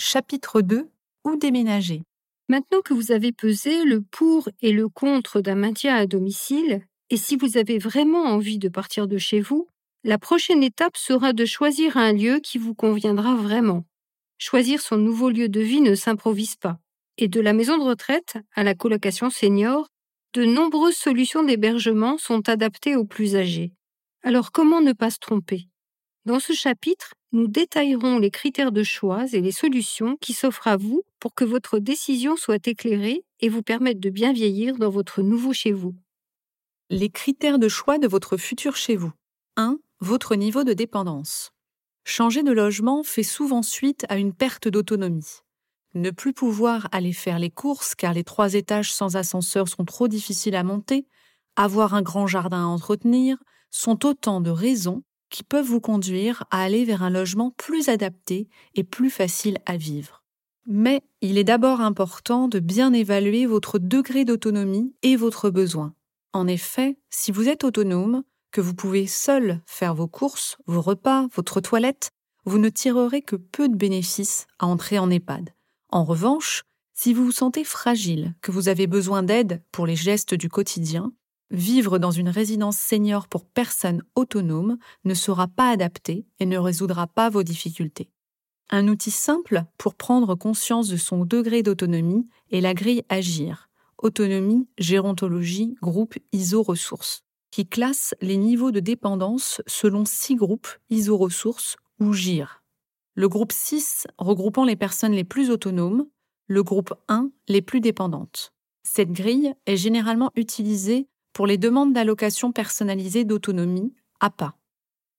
Chapitre 2 Où déménager Maintenant que vous avez pesé le pour et le contre d'un maintien à domicile, et si vous avez vraiment envie de partir de chez vous, la prochaine étape sera de choisir un lieu qui vous conviendra vraiment. Choisir son nouveau lieu de vie ne s'improvise pas. Et de la maison de retraite à la colocation senior, de nombreuses solutions d'hébergement sont adaptées aux plus âgés. Alors comment ne pas se tromper? Dans ce chapitre, nous détaillerons les critères de choix et les solutions qui s'offrent à vous pour que votre décision soit éclairée et vous permette de bien vieillir dans votre nouveau chez vous. Les critères de choix de votre futur chez vous. 1. Votre niveau de dépendance. Changer de logement fait souvent suite à une perte d'autonomie. Ne plus pouvoir aller faire les courses car les trois étages sans ascenseur sont trop difficiles à monter, avoir un grand jardin à entretenir, sont autant de raisons qui peuvent vous conduire à aller vers un logement plus adapté et plus facile à vivre. Mais il est d'abord important de bien évaluer votre degré d'autonomie et votre besoin. En effet, si vous êtes autonome, que vous pouvez seul faire vos courses, vos repas, votre toilette, vous ne tirerez que peu de bénéfices à entrer en EHPAD. En revanche, si vous vous sentez fragile, que vous avez besoin d'aide pour les gestes du quotidien, vivre dans une résidence senior pour personnes autonomes ne sera pas adapté et ne résoudra pas vos difficultés. Un outil simple pour prendre conscience de son degré d'autonomie est la grille Agir, autonomie, gérontologie, groupe ISO ressources qui classe les niveaux de dépendance selon six groupes iso-ressources ou GIR. Le groupe 6 regroupant les personnes les plus autonomes, le groupe 1 les plus dépendantes. Cette grille est généralement utilisée pour les demandes d'allocation personnalisée d'autonomie, APA.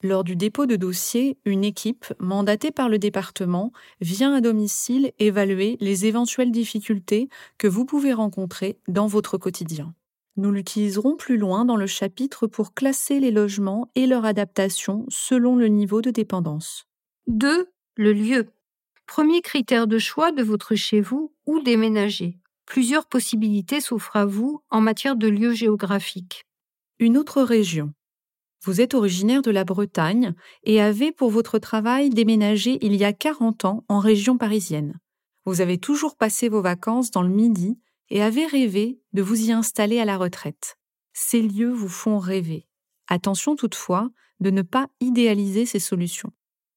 Lors du dépôt de dossier, une équipe mandatée par le département vient à domicile évaluer les éventuelles difficultés que vous pouvez rencontrer dans votre quotidien. Nous l'utiliserons plus loin dans le chapitre pour classer les logements et leur adaptation selon le niveau de dépendance. 2. Le lieu. Premier critère de choix de votre chez vous ou déménager. Plusieurs possibilités s'offrent à vous en matière de lieu géographique. Une autre région. Vous êtes originaire de la Bretagne et avez pour votre travail déménagé il y a 40 ans en région parisienne. Vous avez toujours passé vos vacances dans le Midi et avez rêvé de vous y installer à la retraite. Ces lieux vous font rêver. Attention toutefois de ne pas idéaliser ces solutions.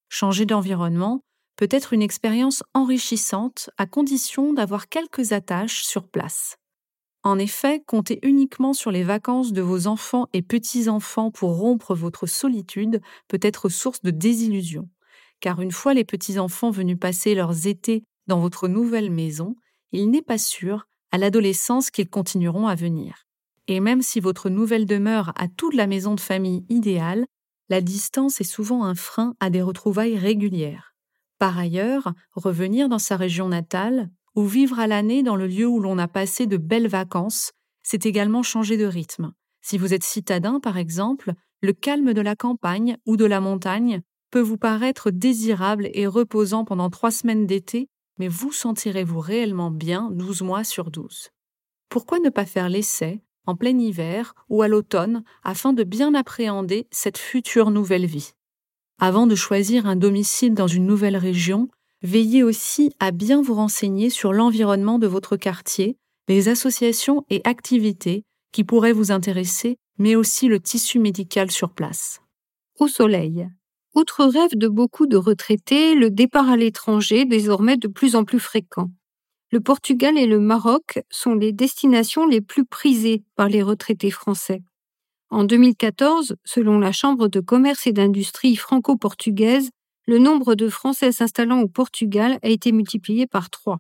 Changer d'environnement peut être une expérience enrichissante à condition d'avoir quelques attaches sur place. En effet, compter uniquement sur les vacances de vos enfants et petits-enfants pour rompre votre solitude peut être source de désillusion, car une fois les petits-enfants venus passer leurs étés dans votre nouvelle maison, il n'est pas sûr à l'adolescence qu'ils continueront à venir. Et même si votre nouvelle demeure a toute la maison de famille idéale, la distance est souvent un frein à des retrouvailles régulières. Par ailleurs, revenir dans sa région natale ou vivre à l'année dans le lieu où l'on a passé de belles vacances, c'est également changer de rythme. Si vous êtes citadin, par exemple, le calme de la campagne ou de la montagne peut vous paraître désirable et reposant pendant trois semaines d'été mais vous sentirez-vous réellement bien 12 mois sur 12 Pourquoi ne pas faire l'essai en plein hiver ou à l'automne afin de bien appréhender cette future nouvelle vie? Avant de choisir un domicile dans une nouvelle région, veillez aussi à bien vous renseigner sur l'environnement de votre quartier, les associations et activités qui pourraient vous intéresser, mais aussi le tissu médical sur place. Au soleil. Outre rêve de beaucoup de retraités, le départ à l'étranger désormais de plus en plus fréquent. Le Portugal et le Maroc sont les destinations les plus prisées par les retraités français. En 2014, selon la Chambre de commerce et d'industrie franco-portugaise, le nombre de Français s'installant au Portugal a été multiplié par trois.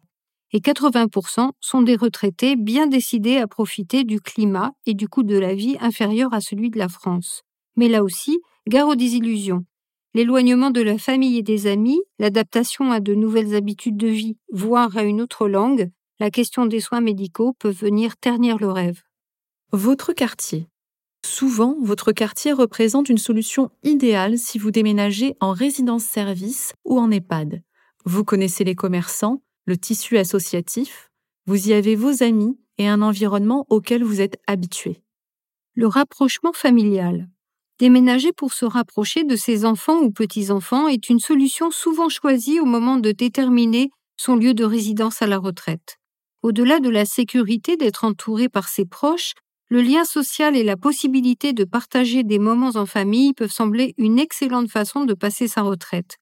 Et 80% sont des retraités bien décidés à profiter du climat et du coût de la vie inférieur à celui de la France. Mais là aussi, gare aux désillusions l'éloignement de la famille et des amis, l'adaptation à de nouvelles habitudes de vie, voire à une autre langue, la question des soins médicaux peut venir ternir le rêve. Votre quartier. Souvent, votre quartier représente une solution idéale si vous déménagez en résidence-service ou en EHPAD. Vous connaissez les commerçants, le tissu associatif, vous y avez vos amis et un environnement auquel vous êtes habitué. Le rapprochement familial. Déménager pour se rapprocher de ses enfants ou petits-enfants est une solution souvent choisie au moment de déterminer son lieu de résidence à la retraite. Au-delà de la sécurité d'être entouré par ses proches, le lien social et la possibilité de partager des moments en famille peuvent sembler une excellente façon de passer sa retraite.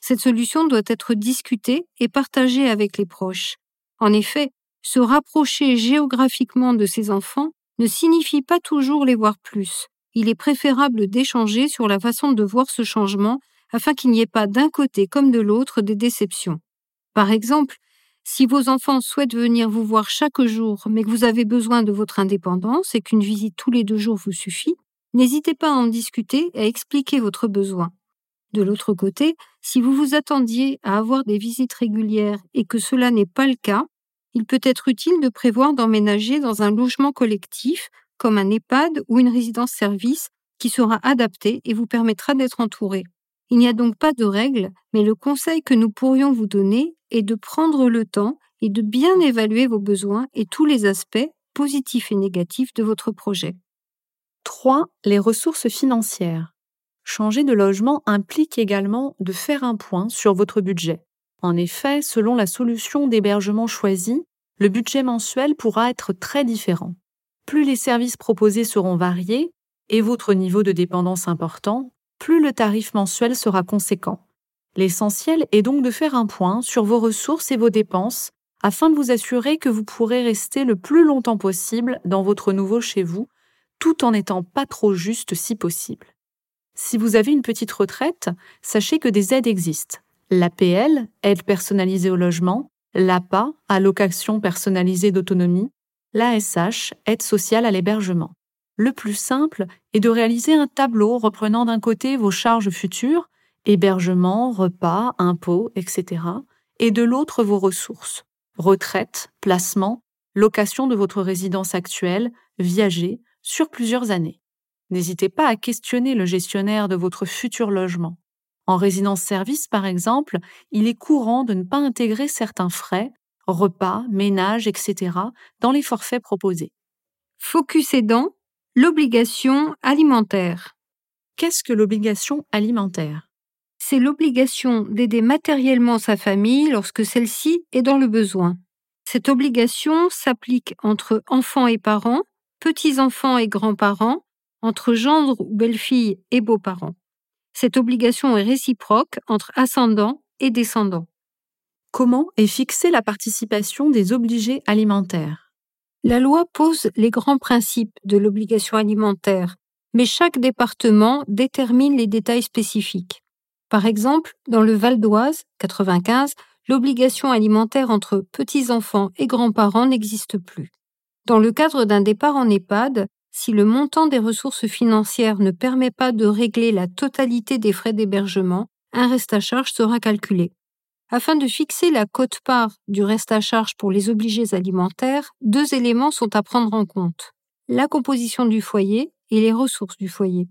Cette solution doit être discutée et partagée avec les proches. En effet, se rapprocher géographiquement de ses enfants ne signifie pas toujours les voir plus. Il est préférable d'échanger sur la façon de voir ce changement afin qu'il n'y ait pas d'un côté comme de l'autre des déceptions. Par exemple, si vos enfants souhaitent venir vous voir chaque jour, mais que vous avez besoin de votre indépendance et qu'une visite tous les deux jours vous suffit, n'hésitez pas à en discuter et à expliquer votre besoin. De l'autre côté, si vous vous attendiez à avoir des visites régulières et que cela n'est pas le cas, il peut être utile de prévoir d'emménager dans un logement collectif, comme un EHPAD ou une résidence-service, qui sera adapté et vous permettra d'être entouré. Il n'y a donc pas de règle, mais le conseil que nous pourrions vous donner est de prendre le temps et de bien évaluer vos besoins et tous les aspects, positifs et négatifs, de votre projet. 3. Les ressources financières. Changer de logement implique également de faire un point sur votre budget. En effet, selon la solution d'hébergement choisie, le budget mensuel pourra être très différent. Plus les services proposés seront variés et votre niveau de dépendance important, plus le tarif mensuel sera conséquent. L'essentiel est donc de faire un point sur vos ressources et vos dépenses afin de vous assurer que vous pourrez rester le plus longtemps possible dans votre nouveau chez vous, tout en n'étant pas trop juste si possible. Si vous avez une petite retraite, sachez que des aides existent. L'APL, aide personnalisée au logement, l'APA, allocation personnalisée d'autonomie, l'ASH, aide sociale à l'hébergement. Le plus simple est de réaliser un tableau reprenant d'un côté vos charges futures, hébergement, repas, impôts, etc., et de l'autre vos ressources, retraite, placement, location de votre résidence actuelle, viager, sur plusieurs années. N'hésitez pas à questionner le gestionnaire de votre futur logement. En résidence-service, par exemple, il est courant de ne pas intégrer certains frais, repas, ménage, etc., dans les forfaits proposés. Focus aidant, l'obligation alimentaire. Qu'est-ce que l'obligation alimentaire? C'est l'obligation d'aider matériellement sa famille lorsque celle-ci est dans le besoin. Cette obligation s'applique entre enfants et parents, petits-enfants et grands-parents, entre gendre ou belle-fille et beaux-parents. Cette obligation est réciproque entre ascendants et descendants. Comment est fixée la participation des obligés alimentaires? La loi pose les grands principes de l'obligation alimentaire, mais chaque département détermine les détails spécifiques. Par exemple, dans le Val d'Oise, 95, l'obligation alimentaire entre petits-enfants et grands-parents n'existe plus. Dans le cadre d'un départ en EHPAD, si le montant des ressources financières ne permet pas de régler la totalité des frais d'hébergement, un reste à charge sera calculé. Afin de fixer la cote-part du reste à charge pour les obligés alimentaires, deux éléments sont à prendre en compte. La composition du foyer et les ressources du foyer.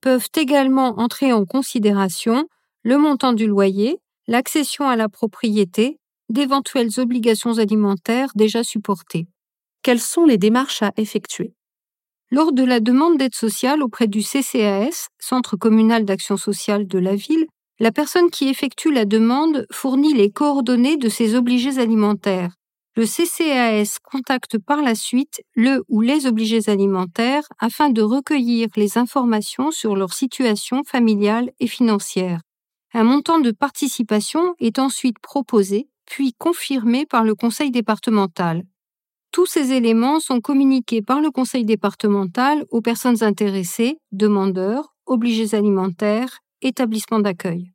Peuvent également entrer en considération le montant du loyer, l'accession à la propriété, d'éventuelles obligations alimentaires déjà supportées. Quelles sont les démarches à effectuer? Lors de la demande d'aide sociale auprès du CCAS, Centre communal d'action sociale de la ville, la personne qui effectue la demande fournit les coordonnées de ses obligés alimentaires. Le CCAS contacte par la suite le ou les obligés alimentaires afin de recueillir les informations sur leur situation familiale et financière. Un montant de participation est ensuite proposé, puis confirmé par le conseil départemental. Tous ces éléments sont communiqués par le conseil départemental aux personnes intéressées, demandeurs, obligés alimentaires, établissements d'accueil.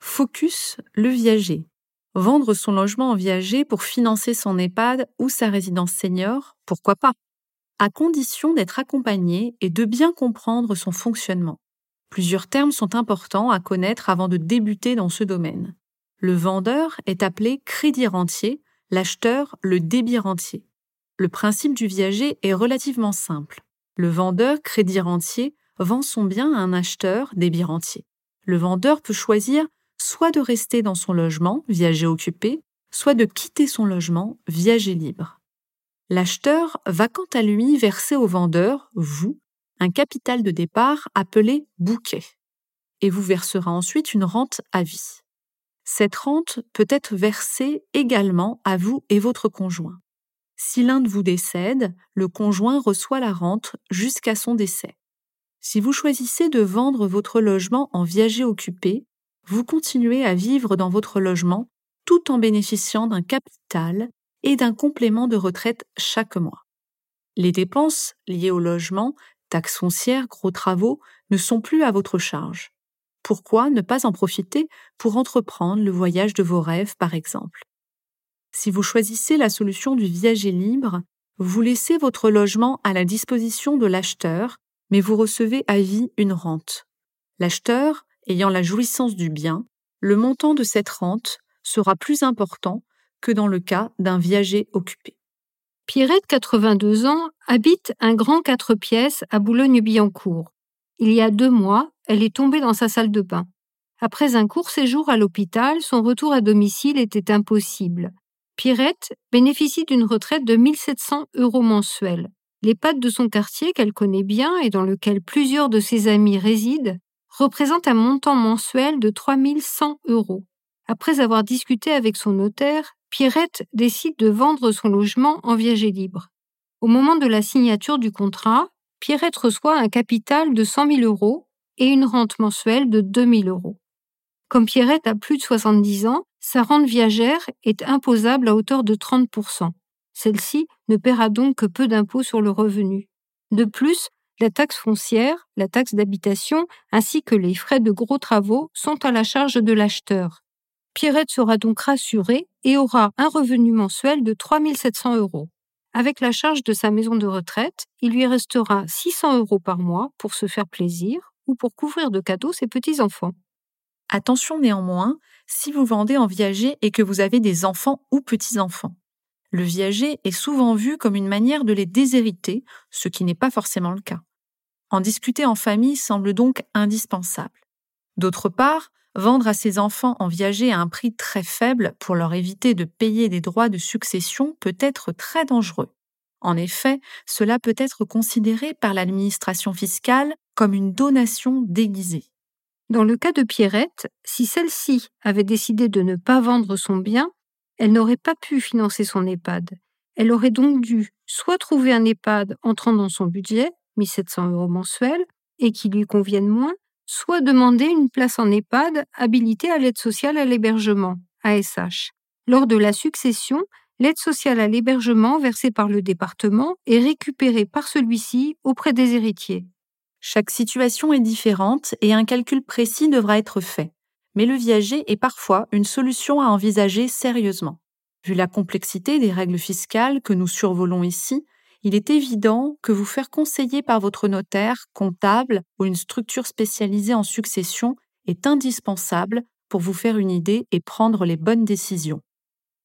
Focus le viager. Vendre son logement en viager pour financer son EHPAD ou sa résidence senior, pourquoi pas? À condition d'être accompagné et de bien comprendre son fonctionnement. Plusieurs termes sont importants à connaître avant de débuter dans ce domaine. Le vendeur est appelé crédit rentier, l'acheteur le débit rentier. Le principe du viager est relativement simple. Le vendeur, crédit rentier, vend son bien à un acheteur, débit rentier. Le vendeur peut choisir soit de rester dans son logement, viager occupé, soit de quitter son logement, viager libre. L'acheteur va quant à lui verser au vendeur, vous, un capital de départ appelé bouquet, et vous versera ensuite une rente à vie. Cette rente peut être versée également à vous et votre conjoint. Si l'un de vous décède, le conjoint reçoit la rente jusqu'à son décès. Si vous choisissez de vendre votre logement en viager occupé, vous continuez à vivre dans votre logement tout en bénéficiant d'un capital et d'un complément de retraite chaque mois. Les dépenses liées au logement, taxes foncières, gros travaux, ne sont plus à votre charge. Pourquoi ne pas en profiter pour entreprendre le voyage de vos rêves, par exemple? Si vous choisissez la solution du viager libre, vous laissez votre logement à la disposition de l'acheteur, mais vous recevez à vie une rente. L'acheteur, ayant la jouissance du bien, le montant de cette rente sera plus important que dans le cas d'un viager occupé. Pierrette, 82 ans, habite un grand quatre pièces à Boulogne-Billancourt. Il y a deux mois, elle est tombée dans sa salle de bain. Après un court séjour à l'hôpital, son retour à domicile était impossible. Pierrette bénéficie d'une retraite de 1700 euros mensuels. L'EHPAD de son quartier, qu'elle connaît bien et dans lequel plusieurs de ses amis résident, représente un montant mensuel de 3100 euros. Après avoir discuté avec son notaire, Pierrette décide de vendre son logement en viager libre. Au moment de la signature du contrat, Pierrette reçoit un capital de 100 000 euros et une rente mensuelle de 2 000 euros. Comme Pierrette a plus de 70 ans, sa rente viagère est imposable à hauteur de 30 Celle-ci ne paiera donc que peu d'impôts sur le revenu. De plus, la taxe foncière, la taxe d'habitation ainsi que les frais de gros travaux sont à la charge de l'acheteur. Pierrette sera donc rassurée et aura un revenu mensuel de 3 700 euros. Avec la charge de sa maison de retraite, il lui restera 600 euros par mois pour se faire plaisir ou pour couvrir de cadeaux ses petits-enfants. Attention néanmoins, si vous vendez en viager et que vous avez des enfants ou petits-enfants. Le viager est souvent vu comme une manière de les déshériter, ce qui n'est pas forcément le cas. En discuter en famille semble donc indispensable. D'autre part, vendre à ses enfants en viager à un prix très faible pour leur éviter de payer des droits de succession peut être très dangereux. En effet, cela peut être considéré par l'administration fiscale comme une donation déguisée. Dans le cas de Pierrette, si celle-ci avait décidé de ne pas vendre son bien, elle n'aurait pas pu financer son EHPAD. Elle aurait donc dû soit trouver un EHPAD entrant dans son budget, 1700 euros mensuels, et qui lui convienne moins, soit demander une place en EHPAD habilitée à l'aide sociale à l'hébergement, ASH. Lors de la succession, l'aide sociale à l'hébergement versée par le département est récupérée par celui-ci auprès des héritiers. Chaque situation est différente et un calcul précis devra être fait. Mais le viager est parfois une solution à envisager sérieusement. Vu la complexité des règles fiscales que nous survolons ici, il est évident que vous faire conseiller par votre notaire, comptable ou une structure spécialisée en succession est indispensable pour vous faire une idée et prendre les bonnes décisions.